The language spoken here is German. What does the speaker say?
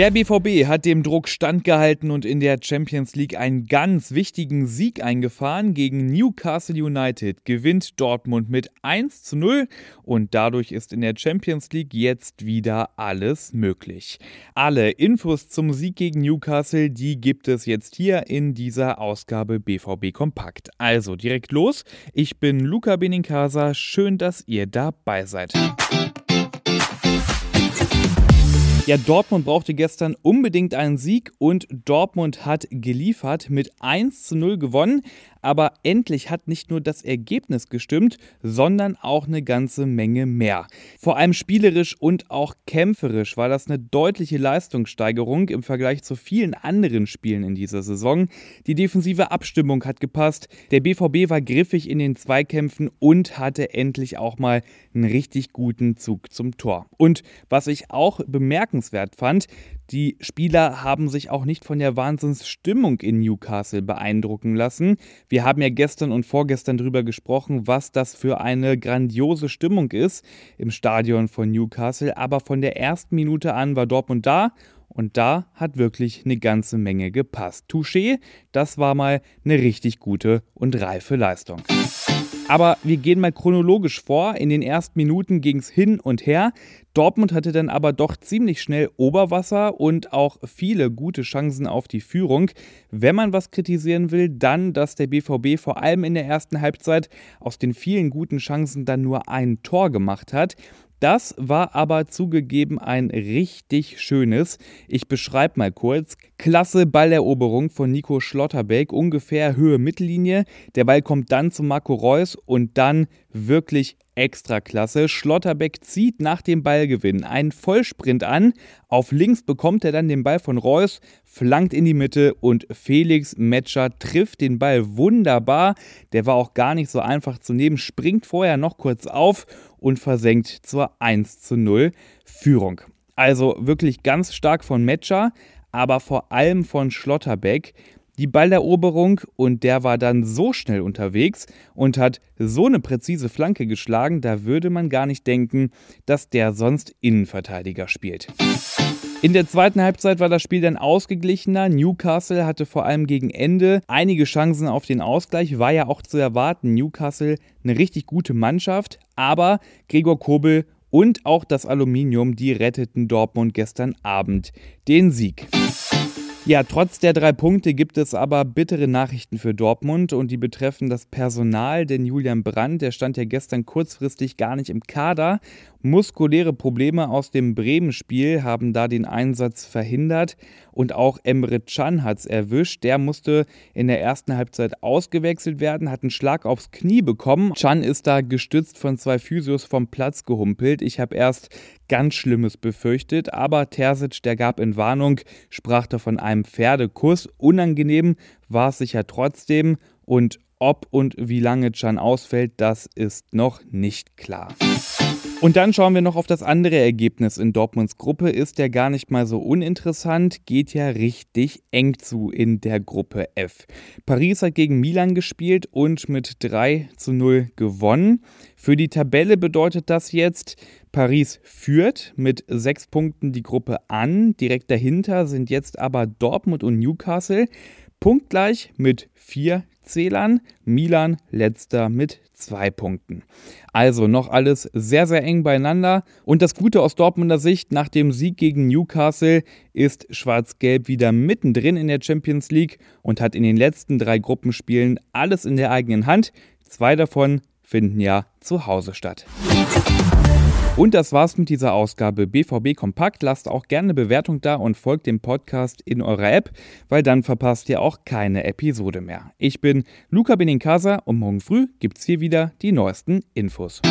Der BVB hat dem Druck standgehalten und in der Champions League einen ganz wichtigen Sieg eingefahren. Gegen Newcastle United gewinnt Dortmund mit 1 zu 0 und dadurch ist in der Champions League jetzt wieder alles möglich. Alle Infos zum Sieg gegen Newcastle, die gibt es jetzt hier in dieser Ausgabe BVB Kompakt. Also direkt los. Ich bin Luca Benincasa. Schön, dass ihr dabei seid. Ja, Dortmund brauchte gestern unbedingt einen Sieg und Dortmund hat geliefert mit 1 zu 0 gewonnen. Aber endlich hat nicht nur das Ergebnis gestimmt, sondern auch eine ganze Menge mehr. Vor allem spielerisch und auch kämpferisch war das eine deutliche Leistungssteigerung im Vergleich zu vielen anderen Spielen in dieser Saison. Die defensive Abstimmung hat gepasst, der BVB war griffig in den Zweikämpfen und hatte endlich auch mal einen richtig guten Zug zum Tor. Und was ich auch bemerkenswert fand, die Spieler haben sich auch nicht von der Wahnsinnsstimmung in Newcastle beeindrucken lassen. Wir haben ja gestern und vorgestern darüber gesprochen, was das für eine grandiose Stimmung ist im Stadion von Newcastle. Aber von der ersten Minute an war Dortmund da und da hat wirklich eine ganze Menge gepasst. Touché, das war mal eine richtig gute und reife Leistung. Aber wir gehen mal chronologisch vor. In den ersten Minuten ging es hin und her. Dortmund hatte dann aber doch ziemlich schnell Oberwasser und auch viele gute Chancen auf die Führung. Wenn man was kritisieren will, dann, dass der BVB vor allem in der ersten Halbzeit aus den vielen guten Chancen dann nur ein Tor gemacht hat. Das war aber zugegeben ein richtig schönes. Ich beschreibe mal kurz. Klasse Balleroberung von Nico Schlotterbeck, ungefähr Höhe Mittellinie. Der Ball kommt dann zu Marco Reus und dann wirklich Extraklasse. Schlotterbeck zieht nach dem Ballgewinn einen Vollsprint an. Auf links bekommt er dann den Ball von Reus, flankt in die Mitte und Felix Metscher trifft den Ball wunderbar. Der war auch gar nicht so einfach zu nehmen, springt vorher noch kurz auf und versenkt zur 1 zu 0 Führung. Also wirklich ganz stark von Metscher, aber vor allem von Schlotterbeck die Balleroberung und der war dann so schnell unterwegs und hat so eine präzise Flanke geschlagen, da würde man gar nicht denken, dass der sonst Innenverteidiger spielt. In der zweiten Halbzeit war das Spiel dann ausgeglichener. Newcastle hatte vor allem gegen Ende einige Chancen auf den Ausgleich, war ja auch zu erwarten. Newcastle eine richtig gute Mannschaft, aber Gregor Kobel und auch das Aluminium, die retteten Dortmund gestern Abend den Sieg. Ja, trotz der drei Punkte gibt es aber bittere Nachrichten für Dortmund und die betreffen das Personal, denn Julian Brandt, der stand ja gestern kurzfristig gar nicht im Kader. Muskuläre Probleme aus dem Bremen-Spiel haben da den Einsatz verhindert und auch Emre Can hat es erwischt. Der musste in der ersten Halbzeit ausgewechselt werden, hat einen Schlag aufs Knie bekommen. Can ist da gestützt von zwei Physios vom Platz gehumpelt. Ich habe erst ganz Schlimmes befürchtet, aber Terzic, der gab in Warnung, sprach da von einem Pferdekuss. Unangenehm war es sicher trotzdem und ob und wie lange Can ausfällt, das ist noch nicht klar. Und dann schauen wir noch auf das andere Ergebnis in Dortmunds Gruppe. Ist ja gar nicht mal so uninteressant, geht ja richtig eng zu in der Gruppe F. Paris hat gegen Milan gespielt und mit 3 zu 0 gewonnen. Für die Tabelle bedeutet das jetzt, Paris führt mit sechs Punkten die Gruppe an. Direkt dahinter sind jetzt aber Dortmund und Newcastle. Punktgleich mit vier Zählern. Milan letzter mit zwei Punkten. Also noch alles sehr, sehr eng beieinander. Und das Gute aus Dortmunder Sicht, nach dem Sieg gegen Newcastle ist Schwarz-Gelb wieder mittendrin in der Champions League und hat in den letzten drei Gruppenspielen alles in der eigenen Hand. Zwei davon finden ja zu Hause statt. Und das war's mit dieser Ausgabe BVB Kompakt. Lasst auch gerne eine Bewertung da und folgt dem Podcast in eurer App, weil dann verpasst ihr auch keine Episode mehr. Ich bin Luca Benincasa und morgen früh gibt's hier wieder die neuesten Infos.